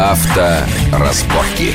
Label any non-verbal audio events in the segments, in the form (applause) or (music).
Авторазборки.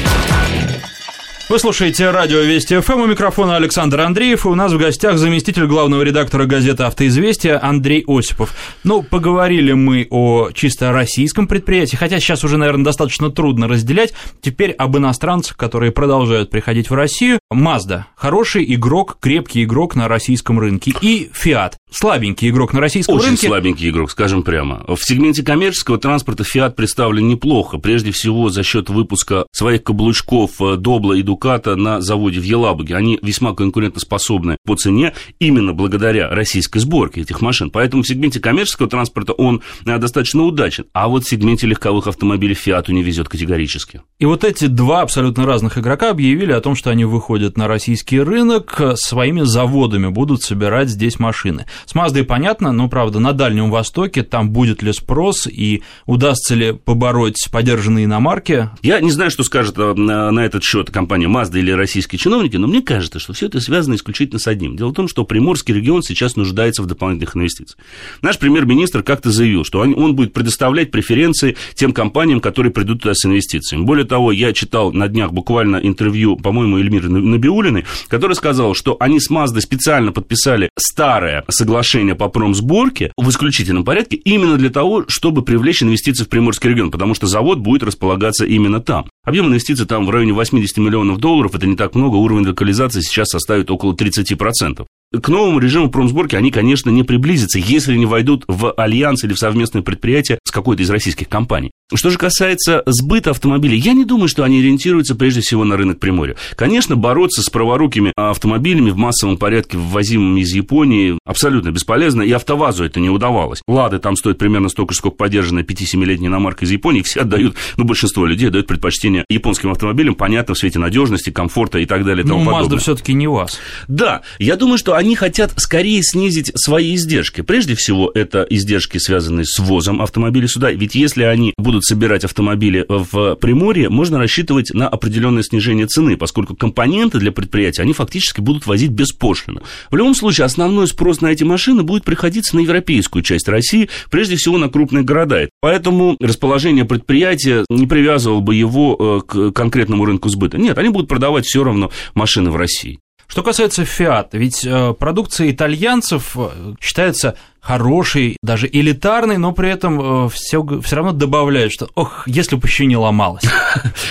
Вы слушаете радио Вести ФМ, у микрофона Александр Андреев, и у нас в гостях заместитель главного редактора газеты «Автоизвестия» Андрей Осипов. Ну, поговорили мы о чисто российском предприятии, хотя сейчас уже, наверное, достаточно трудно разделять. Теперь об иностранцах, которые продолжают приходить в Россию. Mazda – хороший игрок, крепкий игрок на российском рынке. И Fiat – слабенький игрок на российском Очень рынке. слабенький игрок, скажем прямо. В сегменте коммерческого транспорта Fiat представлен неплохо, прежде всего за счет выпуска своих каблучков Добла и Дуката на заводе в Елабуге. Они весьма конкурентоспособны по цене именно благодаря российской сборке этих машин. Поэтому в сегменте коммерческого транспорта он э, достаточно удачен. А вот в сегменте легковых автомобилей Fiat не везет категорически. И вот эти два абсолютно разных игрока объявили о том, что они выходят на российский рынок, своими заводами будут собирать здесь машины. С Маздой понятно, но, правда, на Дальнем Востоке там будет ли спрос и удастся ли побороть подержанные иномарки? Я не знаю, что скажет э, на, этот счет компания Mazda или российские чиновники, но мне кажется, что все это связано исключительно с одним. Дело в том, что Приморский регион сейчас нуждается в дополнительных инвестициях. Наш премьер-министр как-то заявил, что он будет предоставлять преференции тем компаниям, которые придут туда с инвестициями. Более того, я читал на днях буквально интервью, по-моему, Эльмиры Набиулиной, которая сказала, что они с Маздой специально подписали старое соглашение по промсборке в исключительном порядке именно для того, чтобы привлечь инвестиции в Приморский регион, потому что завод будет располагаться именно там. Объем инвестиций там в районе 80 миллионов долларов, это не так много, уровень локализации сейчас составит около 30%. К новому режиму промсборки они, конечно, не приблизятся, если не войдут в альянс или в совместное предприятие с какой-то из российских компаний. Что же касается сбыта автомобилей, я не думаю, что они ориентируются прежде всего на рынок Приморья. Конечно, бороться с праворукими автомобилями в массовом порядке, ввозимыми из Японии, абсолютно бесполезно, и АвтоВАЗу это не удавалось. Лады там стоят примерно столько же, сколько поддержанная 5-7-летняя иномарка из Японии, все отдают, ну, большинство людей дают предпочтение японским автомобилям, понятно, в свете надежности, комфорта и так далее. И ну, тому Mazda подобное. все-таки не вас. Да, я думаю, что они хотят скорее снизить свои издержки. Прежде всего, это издержки, связанные с ввозом автомобилей сюда. Ведь если они будут собирать автомобили в Приморье, можно рассчитывать на определенное снижение цены, поскольку компоненты для предприятия они фактически будут возить беспошлино. В любом случае, основной спрос на эти машины будет приходиться на европейскую часть России, прежде всего на крупные города. Поэтому расположение предприятия не привязывало бы его к конкретному рынку сбыта. Нет, они будут продавать все равно машины в России. Что касается Fiat, ведь э, продукция итальянцев э, считается хороший, даже элитарный, но при этом все, все равно добавляют, что, ох, если бы еще не ломалось. (laughs)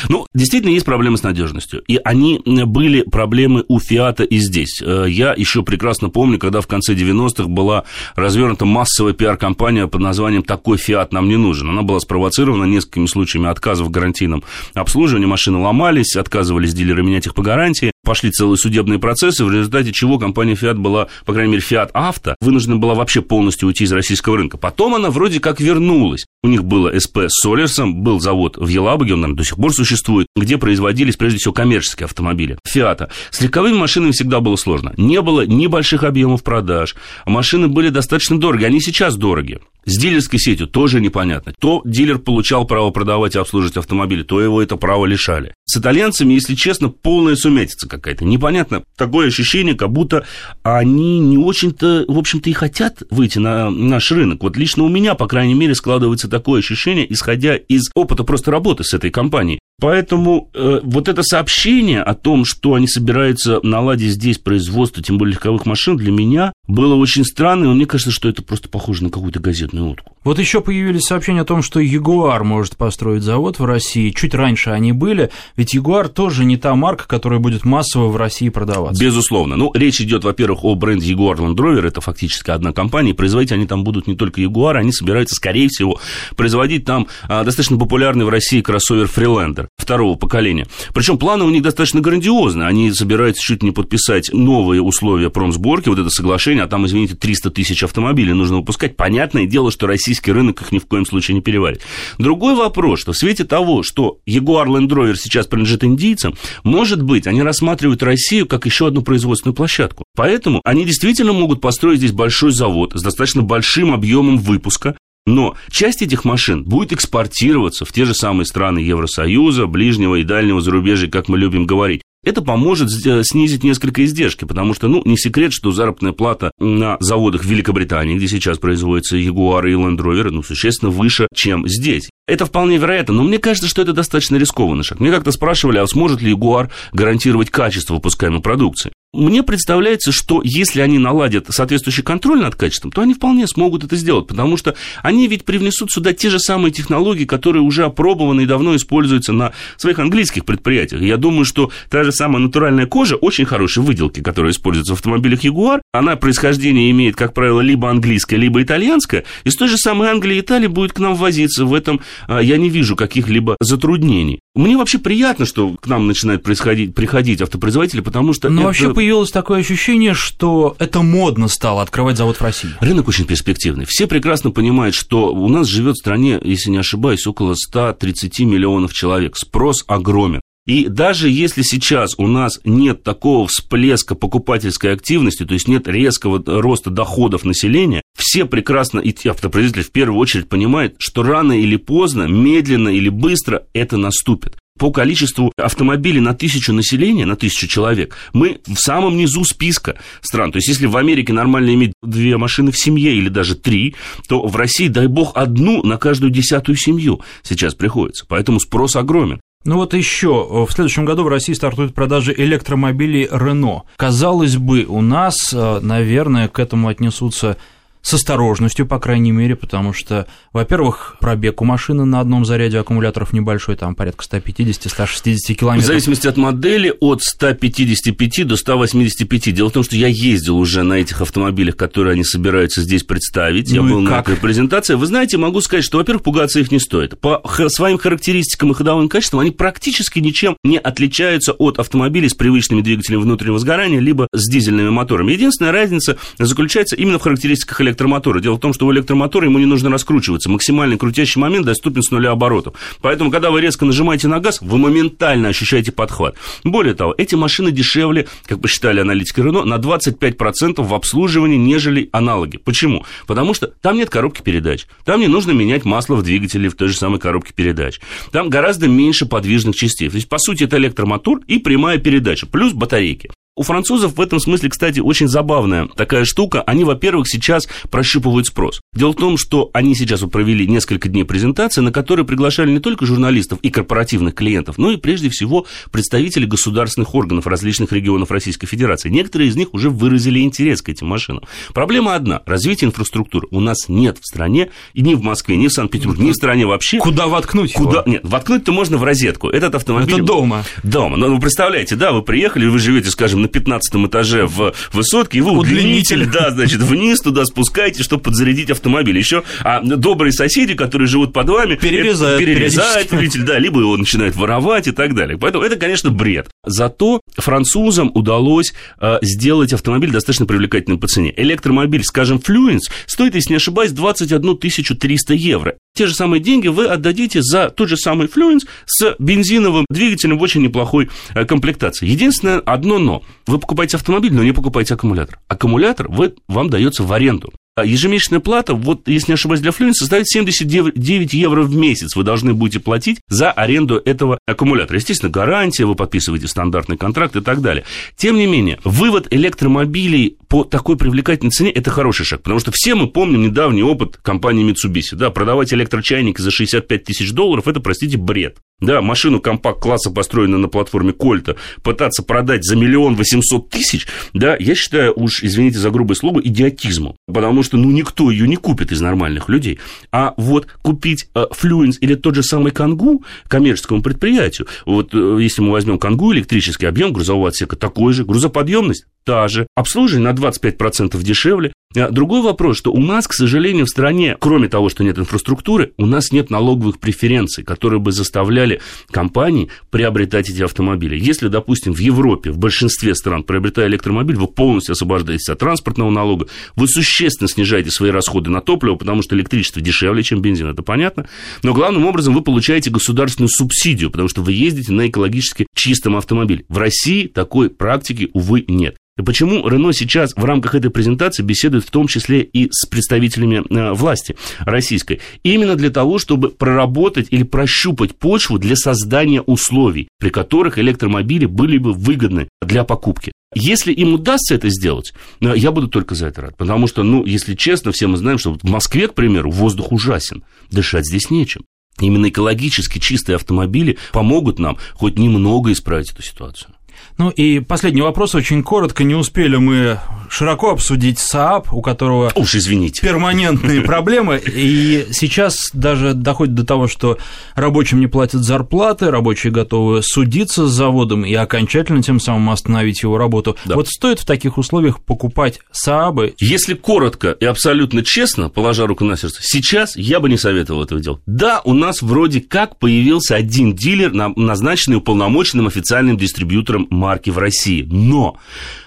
Ну, действительно, есть проблемы с надежностью. И они были проблемы у Фиата и здесь. Я еще прекрасно помню, когда в конце 90-х была развернута массовая пиар-компания под названием «Такой Фиат нам не нужен». Она была спровоцирована несколькими случаями отказов в гарантийном обслуживании. Машины ломались, отказывались дилеры менять их по гарантии. Пошли целые судебные процессы, в результате чего компания Fiat была, по крайней мере, Fiat Авто, вынуждена была вообще полностью уйти из российского рынка. Потом она вроде как вернулась. У них было СП с Солерсом, был завод в Елабуге, он, наверное, до сих пор существует, где производились, прежде всего, коммерческие автомобили Фиата. С легковыми машинами всегда было сложно. Не было ни больших объемов продаж, машины были достаточно дороги, они сейчас дороги. С дилерской сетью тоже непонятно. То дилер получал право продавать и обслуживать автомобили, то его это право лишали. С итальянцами, если честно, полная сумятица какая-то. Непонятно. Такое ощущение, как будто они не очень-то, в общем-то, и хотят выйти на наш рынок. Вот лично у меня, по крайней мере, складывается такое ощущение, исходя из опыта просто работы с этой компанией. Поэтому э, вот это сообщение о том, что они собираются наладить здесь производство, тем более легковых машин, для меня было очень странно, и мне кажется, что это просто похоже на какую-то газетную утку. Вот еще появились сообщения о том, что Ягуар может построить завод в России. Чуть раньше они были, ведь Ягуар тоже не та марка, которая будет массово в России продаваться. Безусловно. Ну, речь идет, во-первых, о бренде Jaguar Land Rover, это фактически одна компания, и производить они там будут не только Jaguar, они собираются, скорее всего, производить там а, достаточно популярный в России кроссовер Freelander второго поколения. Причем планы у них достаточно грандиозные. Они собираются чуть не подписать новые условия промсборки, вот это соглашение, а там, извините, 300 тысяч автомобилей нужно выпускать. Понятное дело, что российский рынок их ни в коем случае не переварит. Другой вопрос, что в свете того, что Jaguar Land Rover сейчас принадлежит индийцам, может быть, они рассматривают Россию как еще одну производственную площадку. Поэтому они действительно могут построить здесь большой завод с достаточно большим объемом выпуска, но часть этих машин будет экспортироваться в те же самые страны Евросоюза, ближнего и дальнего зарубежья, как мы любим говорить. Это поможет снизить несколько издержки, потому что, ну, не секрет, что заработная плата на заводах в Великобритании, где сейчас производятся Jaguar и Land Rover, ну, существенно выше, чем здесь. Это вполне вероятно, но мне кажется, что это достаточно рискованный шаг. Мне как-то спрашивали, а сможет ли Jaguar гарантировать качество выпускаемой продукции? Мне представляется, что если они наладят соответствующий контроль над качеством, то они вполне смогут это сделать, потому что они ведь привнесут сюда те же самые технологии, которые уже опробованы и давно используются на своих английских предприятиях. Я думаю, что та же самая натуральная кожа, очень хорошие выделки, которые используются в автомобилях Jaguar, она происхождение имеет, как правило, либо английское, либо итальянское, и с той же самой Англии и Италии будет к нам возиться. В этом а, я не вижу каких-либо затруднений. Мне вообще приятно, что к нам начинают происходить, приходить автопроизводители, потому что... Но это... вообще появилось такое ощущение, что это модно стало открывать завод в России. Рынок очень перспективный. Все прекрасно понимают, что у нас живет в стране, если не ошибаюсь, около 130 миллионов человек. Спрос огромен. И даже если сейчас у нас нет такого всплеска покупательской активности, то есть нет резкого роста доходов населения, все прекрасно, и автопроизводители в первую очередь понимают, что рано или поздно, медленно или быстро это наступит. По количеству автомобилей на тысячу населения, на тысячу человек, мы в самом низу списка стран. То есть, если в Америке нормально иметь две машины в семье или даже три, то в России, дай бог, одну на каждую десятую семью сейчас приходится. Поэтому спрос огромен. Ну вот еще, в следующем году в России стартуют продажи электромобилей Renault. Казалось бы, у нас, э, наверное, к этому отнесутся с осторожностью, по крайней мере, потому что, во-первых, пробег у машины на одном заряде аккумуляторов небольшой, там порядка 150-160 километров. В зависимости от модели, от 155 до 185. Дело в том, что я ездил уже на этих автомобилях, которые они собираются здесь представить. Ну я был на этой презентации. Вы знаете, могу сказать, что, во-первых, пугаться их не стоит. По своим характеристикам и ходовым качествам они практически ничем не отличаются от автомобилей с привычными двигателями внутреннего сгорания, либо с дизельными моторами. Единственная разница заключается именно в характеристиках электромобилей электромотора. Дело в том, что у электромотора ему не нужно раскручиваться. Максимальный крутящий момент доступен с нуля оборотов. Поэтому, когда вы резко нажимаете на газ, вы моментально ощущаете подхват. Более того, эти машины дешевле, как посчитали аналитики Рено, на 25% в обслуживании, нежели аналоги. Почему? Потому что там нет коробки передач. Там не нужно менять масло в двигателе в той же самой коробке передач. Там гораздо меньше подвижных частей. То есть, по сути, это электромотор и прямая передача, плюс батарейки. У французов в этом смысле, кстати, очень забавная такая штука. Они, во-первых, сейчас прощупывают спрос. Дело в том, что они сейчас вот провели несколько дней презентации, на которые приглашали не только журналистов и корпоративных клиентов, но и прежде всего представителей государственных органов различных регионов Российской Федерации. Некоторые из них уже выразили интерес к этим машинам. Проблема одна – развитие инфраструктуры. У нас нет в стране, и ни в Москве, ни в Санкт-Петербурге, ни в стране вообще. Куда воткнуть Куда? Его? Нет, воткнуть-то можно в розетку. Этот автомобиль... Это дома. Дома. Но вы представляете, да, вы приехали, вы живете, скажем, на 15 этаже в высотке, и вы удлинитель, да, значит, вниз туда спускаете, чтобы подзарядить автомобиль. Еще а добрые соседи, которые живут под вами, перерезают, перерезают удлинитель, да, либо его начинают воровать и так далее. Поэтому это, конечно, бред. Зато французам удалось э, сделать автомобиль достаточно привлекательным по цене. Электромобиль, скажем, Fluence, стоит, если не ошибаюсь, 21 300 евро. Те же самые деньги вы отдадите за тот же самый Fluence с бензиновым двигателем в очень неплохой э, комплектации. Единственное, одно но. Вы покупаете автомобиль, но не покупаете аккумулятор. Аккумулятор вы, вам дается в аренду. А ежемесячная плата, вот, если не ошибаюсь, для Fluence составит 79 евро в месяц. Вы должны будете платить за аренду этого аккумулятора. Естественно, гарантия, вы подписываете стандартный контракт и так далее. Тем не менее, вывод электромобилей по такой привлекательной цене – это хороший шаг, потому что все мы помним недавний опыт компании Mitsubishi. Да, продавать электрочайники за 65 тысяч долларов – это, простите, бред. Да, машину компакт-класса, построенную на платформе Кольта, пытаться продать за миллион восемьсот тысяч, да, я считаю уж, извините за грубое слово, идиотизмом. Потому что, ну, никто ее не купит из нормальных людей. А вот купить э, Fluence или тот же самый Кангу коммерческому предприятию, вот э, если мы возьмем Кангу, электрический объем грузового отсека такой же, грузоподъемность та же, обслуживание на 25% дешевле. А другой вопрос, что у нас, к сожалению, в стране, кроме того, что нет инфраструктуры, у нас нет налоговых преференций, которые бы заставляли компании приобретать эти автомобили. Если, допустим, в Европе, в большинстве стран, приобретая электромобиль, вы полностью освобождаетесь от транспортного налога, вы существенно снижаете свои расходы на топливо, потому что электричество дешевле, чем бензин, это понятно. Но главным образом вы получаете государственную субсидию, потому что вы ездите на экологически чистом автомобиле. В России такой практики, увы, нет. И почему Рено сейчас в рамках этой презентации беседует в том числе и с представителями э, власти российской? Именно для того, чтобы проработать или прощупать почву для создания условий, при которых электромобили были бы выгодны для покупки. Если им удастся это сделать, э, я буду только за это рад. Потому что, ну, если честно, все мы знаем, что в Москве, к примеру, воздух ужасен. Дышать здесь нечем. Именно экологически чистые автомобили помогут нам хоть немного исправить эту ситуацию. Ну и последний вопрос, очень коротко. Не успели мы широко обсудить СААП, у которого Уж извините. перманентные (laughs) проблемы. И сейчас даже доходит до того, что рабочим не платят зарплаты, рабочие готовы судиться с заводом и окончательно тем самым остановить его работу. Да. Вот стоит в таких условиях покупать СААБы? Если коротко и абсолютно честно, положа руку на сердце, сейчас я бы не советовал этого делать. Да, у нас вроде как появился один дилер, назначенный уполномоченным официальным дистрибьютором марки в России. Но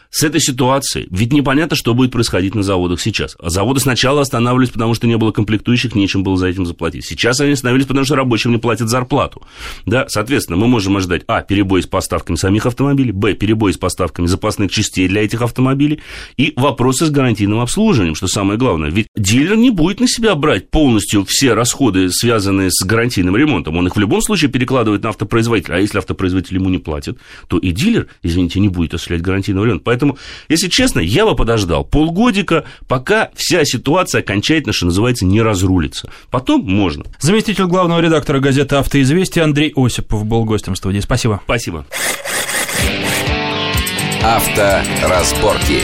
с этой ситуацией. Ведь непонятно, что будет происходить на заводах сейчас. А заводы сначала останавливались, потому что не было комплектующих, нечем было за этим заплатить. Сейчас они остановились, потому что рабочим не платят зарплату. Да, соответственно, мы можем ожидать, а, перебой с поставками самих автомобилей, б, перебой с поставками запасных частей для этих автомобилей, и вопросы с гарантийным обслуживанием, что самое главное. Ведь дилер не будет на себя брать полностью все расходы, связанные с гарантийным ремонтом. Он их в любом случае перекладывает на автопроизводителя. А если автопроизводитель ему не платит, то и дилер, извините, не будет осуществлять гарантийный ремонт. Поэтому, если честно, я бы подождал полгодика, пока вся ситуация окончательно, что называется, не разрулится. Потом можно. Заместитель главного редактора газеты «Автоизвестия» Андрей Осипов был гостем студии. Спасибо. Спасибо. Авторазборки.